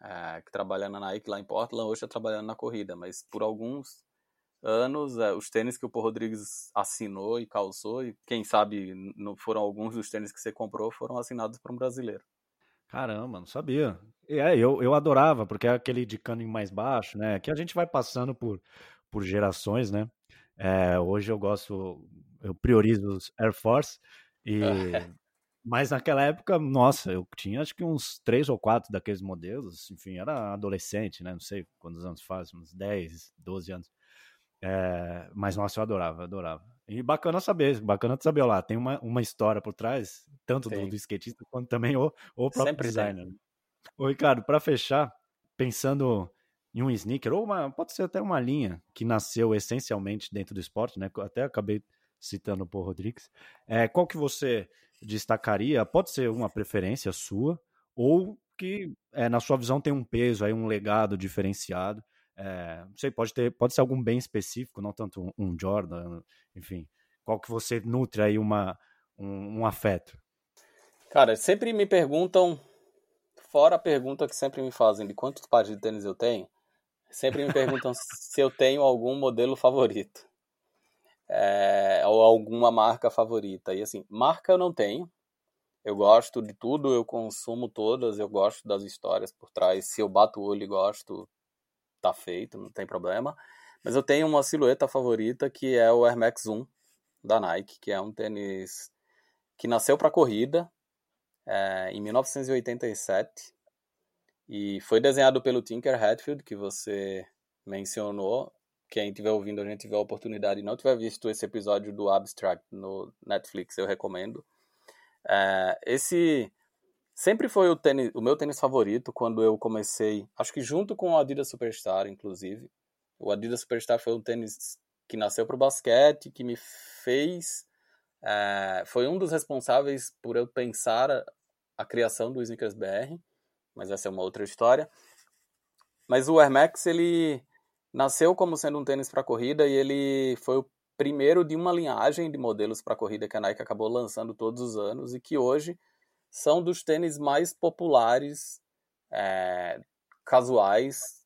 é, que trabalha na Nike lá em Portland, hoje está trabalhando na corrida, mas por alguns anos, é, os tênis que o Paul Rodrigues assinou e calçou, e quem sabe não foram alguns dos tênis que você comprou, foram assinados por um brasileiro. Caramba, não sabia. É, eu, eu adorava, porque é aquele de cano mais baixo, né? Que a gente vai passando por, por gerações, né? É, hoje eu gosto, eu priorizo os Air Force, e, [laughs] mas naquela época, nossa, eu tinha acho que uns três ou quatro daqueles modelos, enfim, era adolescente, né? Não sei quantos anos faz, uns 10, 12 anos. É, mas nossa, eu adorava, adorava. E bacana saber, bacana saber, lá, tem uma, uma história por trás, tanto do, do, skatista quanto também o, o próprio Sempre designer. Tem. Né? Ô, Ricardo, para fechar, pensando em um sneaker, ou uma, pode ser até uma linha que nasceu essencialmente dentro do esporte, né? Até acabei citando o Paul Rodrigues. É, qual que você destacaria? Pode ser uma preferência sua, ou que é, na sua visão tem um peso, aí, um legado diferenciado é, não sei, pode ter, pode ser algum bem específico, não tanto um, um Jordan, enfim. Qual que você nutre aí uma, um, um afeto? Cara, sempre me perguntam, fora a pergunta que sempre me fazem de quantos pares de tênis eu tenho, sempre me perguntam [laughs] se eu tenho algum modelo favorito. É, ou alguma marca favorita. E assim, marca eu não tenho. Eu gosto de tudo, eu consumo todas, eu gosto das histórias por trás. Se eu bato o olho e gosto, tá feito, não tem problema. Mas eu tenho uma silhueta favorita que é o Air Max 1 da Nike, que é um tênis que nasceu para corrida é, em 1987 E foi desenhado pelo Tinker Hatfield, que você mencionou. Quem estiver ouvindo, a gente tiver a oportunidade e não tiver visto esse episódio do Abstract no Netflix, eu recomendo. É, esse sempre foi o, tênis, o meu tênis favorito quando eu comecei, acho que junto com o Adidas Superstar, inclusive. O Adidas Superstar foi um tênis que nasceu para o basquete, que me fez. É, foi um dos responsáveis por eu pensar a, a, criação do Snickers BR, mas essa é uma outra história. Mas o Air Max, ele nasceu como sendo um tênis para corrida e ele foi o primeiro de uma linhagem de modelos para corrida que a Nike acabou lançando todos os anos e que hoje são dos tênis mais populares, é, casuais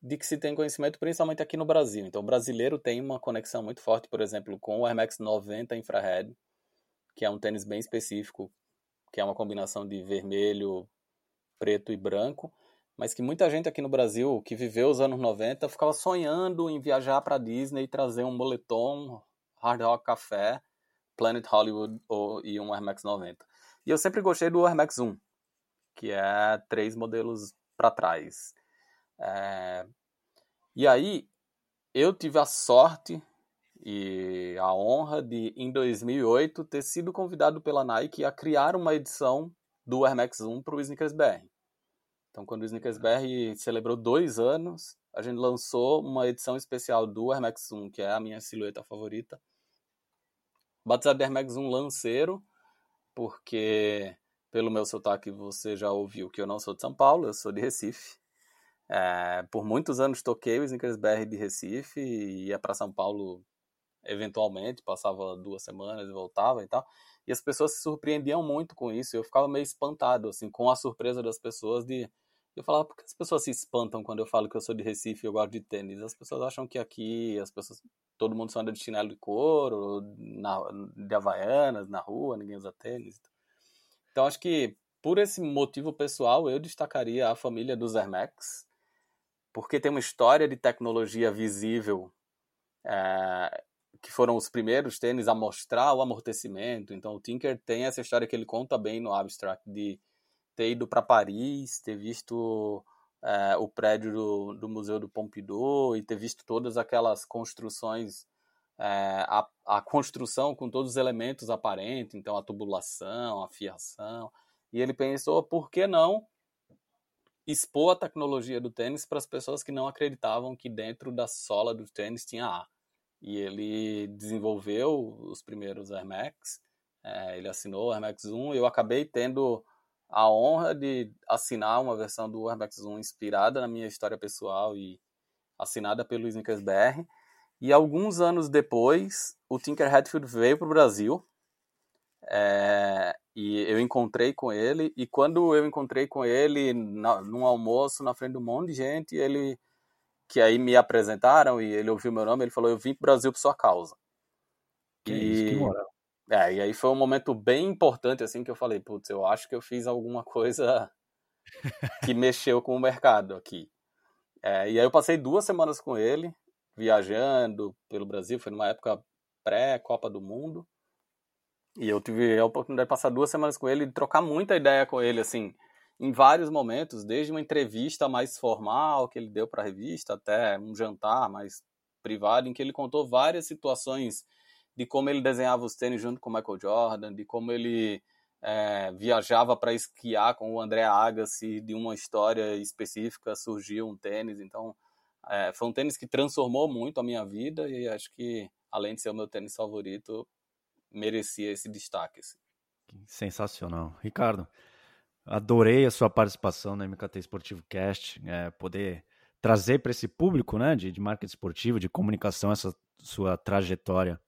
de que se tem conhecimento, principalmente aqui no Brasil. Então, o brasileiro tem uma conexão muito forte, por exemplo, com o Air Max 90 Infrared, que é um tênis bem específico, que é uma combinação de vermelho, preto e branco, mas que muita gente aqui no Brasil que viveu os anos 90 ficava sonhando em viajar para Disney e trazer um moletom, Hard Rock Café, Planet Hollywood ou, e um Air Max 90. E eu sempre gostei do Air Max 1, que é três modelos para trás. É... E aí, eu tive a sorte e a honra de, em 2008, ter sido convidado pela Nike a criar uma edição do Air Max 1 para o Snickers BR. Então, quando o Snickers BR celebrou dois anos, a gente lançou uma edição especial do Air Max 1, que é a minha silhueta favorita, batizado de Air Max 1 Lanceiro, porque pelo meu sotaque você já ouviu que eu não sou de São Paulo, eu sou de Recife. É, por muitos anos toquei o Snickers BR de Recife e ia para São Paulo eventualmente, passava duas semanas e voltava e tal. E as pessoas se surpreendiam muito com isso. Eu ficava meio espantado, assim, com a surpresa das pessoas de. Eu falava, por que as pessoas se espantam quando eu falo que eu sou de Recife e eu gosto de tênis? As pessoas acham que aqui as pessoas, todo mundo só anda de chinelo de couro, na, de havaianas, na rua, ninguém usa tênis. Então acho que por esse motivo pessoal eu destacaria a família dos Air Max, porque tem uma história de tecnologia visível, é, que foram os primeiros tênis a mostrar o amortecimento. Então, o Tinker tem essa história que ele conta bem no Abstract de ter ido para Paris, ter visto é, o prédio do, do, Museu do Pompidou e ter visto todas aquelas construções, é, a, a, construção com todos os elementos aparentes, então a tubulação, a fiação. E ele pensou, por que não expor a tecnologia do tênis para as pessoas que não acreditavam que dentro da sola do tênis tinha ar. E ele desenvolveu os primeiros Air Max, é, ele assinou o Air Max 1 e eu acabei tendo a honra de assinar uma versão do Max 1 inspirada na minha história pessoal e assinada pelo Snickers BR. E alguns anos depois, o Tinker Hatfield veio para o Brasil é, e eu encontrei com ele, e quando eu encontrei com ele na, num almoço na frente de um monte de gente, ele que aí me apresentaram e ele ouviu meu nome, ele falou: "Eu vim para o Brasil por sua causa". Que e isso, que moral. É, e aí foi um momento bem importante assim que eu falei, putz, eu acho que eu fiz alguma coisa [laughs] que mexeu com o mercado aqui. É, e aí eu passei duas semanas com ele, viajando pelo Brasil, foi numa época pré-Copa do Mundo. E eu tive a oportunidade de passar duas semanas com ele e trocar muita ideia com ele, assim, em vários momentos, desde uma entrevista mais formal que ele deu para a revista, até um jantar mais privado, em que ele contou várias situações de como ele desenhava os tênis junto com o Michael Jordan, de como ele é, viajava para esquiar com o André Agassi, de uma história específica surgiu um tênis. Então, é, foi um tênis que transformou muito a minha vida e acho que, além de ser o meu tênis favorito, merecia esse destaque. Assim. Sensacional. Ricardo, adorei a sua participação no MKT Esportivo Cast, é, poder trazer para esse público né, de, de marketing esportivo, de comunicação, essa sua trajetória.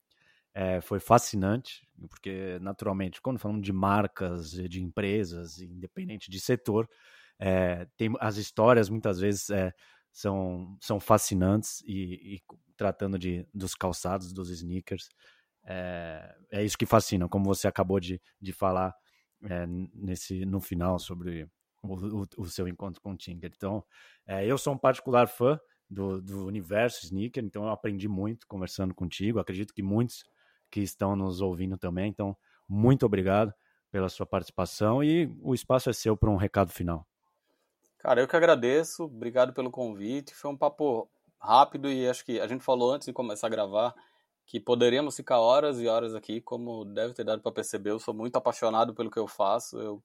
É, foi fascinante, porque, naturalmente, quando falamos de marcas, de empresas, independente de setor, é, tem, as histórias muitas vezes é, são, são fascinantes e, e, tratando de, dos calçados, dos sneakers, é, é isso que fascina, como você acabou de, de falar é, nesse, no final sobre o, o, o, seu encontro com o Tinker. Então, é, eu sou um particular fã do, do universo sneaker, então eu aprendi muito conversando contigo. Acredito que muitos que estão nos ouvindo também. Então, muito obrigado pela sua participação e o espaço é seu para um recado final. Cara, eu que agradeço, obrigado pelo convite. Foi um papo rápido e acho que a gente falou antes de começar a gravar que poderíamos ficar horas e horas aqui, como deve ter dado para perceber. Eu sou muito apaixonado pelo que eu faço. Eu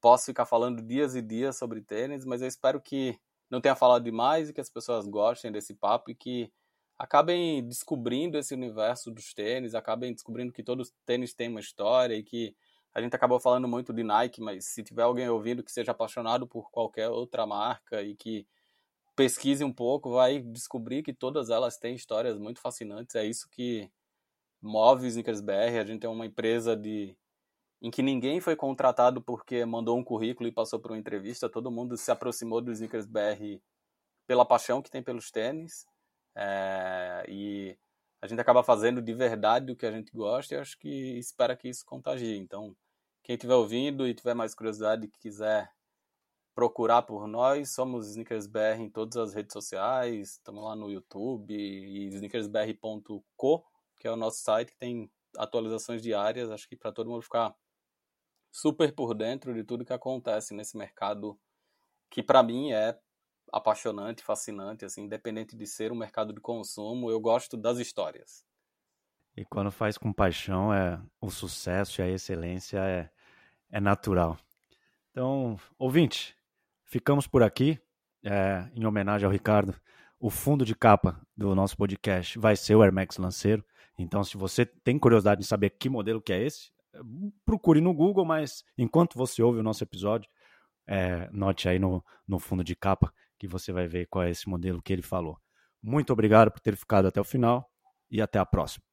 posso ficar falando dias e dias sobre tênis, mas eu espero que não tenha falado demais e que as pessoas gostem desse papo e que acabem descobrindo esse universo dos tênis, acabem descobrindo que todos os tênis têm uma história e que a gente acabou falando muito de Nike, mas se tiver alguém ouvindo que seja apaixonado por qualquer outra marca e que pesquise um pouco, vai descobrir que todas elas têm histórias muito fascinantes. É isso que move o Snickers BR. A gente é uma empresa de em que ninguém foi contratado porque mandou um currículo e passou por uma entrevista. Todo mundo se aproximou do Snickers BR pela paixão que tem pelos tênis. É, e a gente acaba fazendo de verdade o que a gente gosta e acho que espera que isso contagie. Então, quem estiver ouvindo e tiver mais curiosidade e quiser procurar por nós, somos SneakersBR em todas as redes sociais, estamos lá no YouTube e sneakersbr.co, que é o nosso site que tem atualizações diárias, acho que para todo mundo ficar super por dentro de tudo que acontece nesse mercado que para mim é apaixonante, fascinante, assim, independente de ser um mercado de consumo, eu gosto das histórias. E quando faz com paixão, é o sucesso e a excelência é, é natural. Então, ouvinte, ficamos por aqui. É, em homenagem ao Ricardo, o fundo de capa do nosso podcast vai ser o Air Max Lanceiro. Então, se você tem curiosidade de saber que modelo que é esse, procure no Google, mas enquanto você ouve o nosso episódio, é, note aí no, no fundo de capa que você vai ver qual é esse modelo que ele falou. Muito obrigado por ter ficado até o final e até a próxima.